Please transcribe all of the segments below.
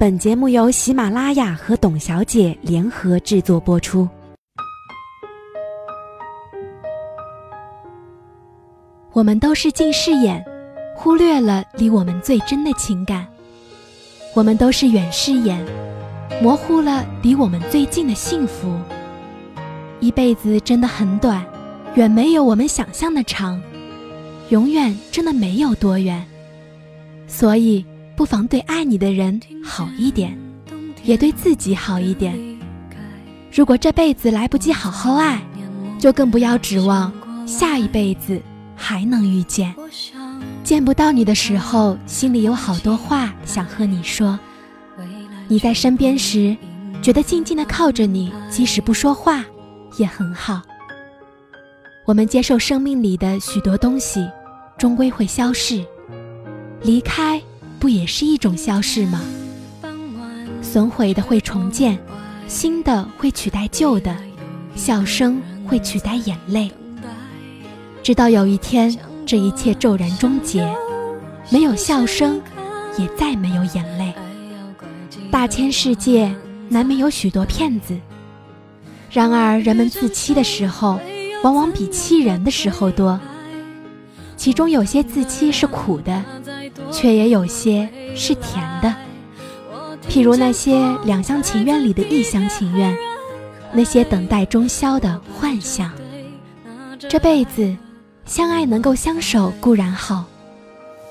本节目由喜马拉雅和董小姐联合制作播出。我们都是近视眼，忽略了离我们最真的情感；我们都是远视眼，模糊了离我们最近的幸福。一辈子真的很短，远没有我们想象的长，永远真的没有多远，所以。不妨对爱你的人好一点，也对自己好一点。如果这辈子来不及好好爱，就更不要指望下一辈子还能遇见。见不到你的时候，心里有好多话想和你说。你在身边时，觉得静静的靠着你，即使不说话，也很好。我们接受生命里的许多东西，终归会消逝，离开。不也是一种消逝吗？损毁的会重建，新的会取代旧的，笑声会取代眼泪。直到有一天，这一切骤然终结，没有笑声，也再没有眼泪。大千世界，难免有许多骗子。然而，人们自欺的时候，往往比欺人的时候多。其中有些自欺是苦的。却也有些是甜的，譬如那些两厢情愿里的一厢情愿，那些等待终消的幻想。这辈子，相爱能够相守固然好，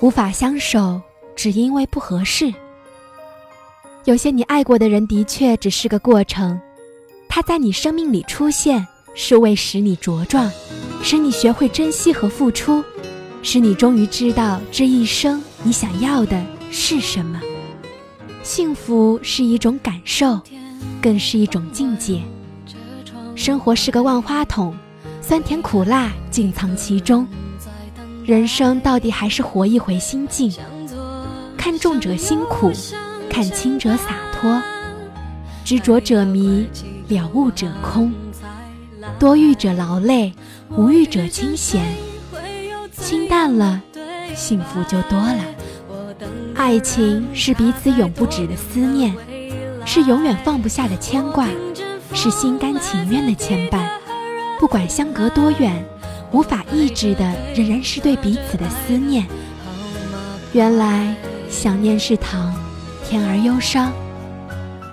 无法相守只因为不合适。有些你爱过的人的确只是个过程，他在你生命里出现是为使你茁壮，使你学会珍惜和付出。使你终于知道这一生你想要的是什么。幸福是一种感受，更是一种境界。生活是个万花筒，酸甜苦辣尽藏其中。人生到底还是活一回心境。看重者辛苦，看轻者洒脱。执着者迷，了悟者空。多欲者劳累，无欲者清闲。清淡了，幸福就多了。爱情是彼此永不止的思念，是永远放不下的牵挂，是心甘情愿的牵绊。不管相隔多远，无法抑制的仍然是对彼此的思念。原来想念是糖，甜而忧伤。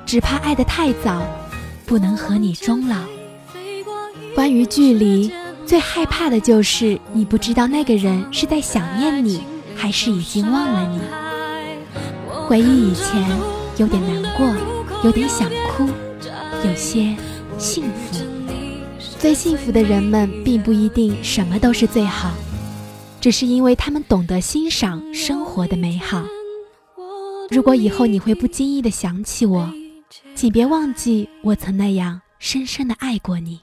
只怕爱得太早，不能和你终老。关于距离。最害怕的就是你不知道那个人是在想念你，还是已经忘了你。回忆以前，有点难过，有点想哭，有些幸福。最幸福的人们，并不一定什么都是最好，只是因为他们懂得欣赏生活的美好。如果以后你会不经意的想起我，请别忘记我曾那样深深的爱过你。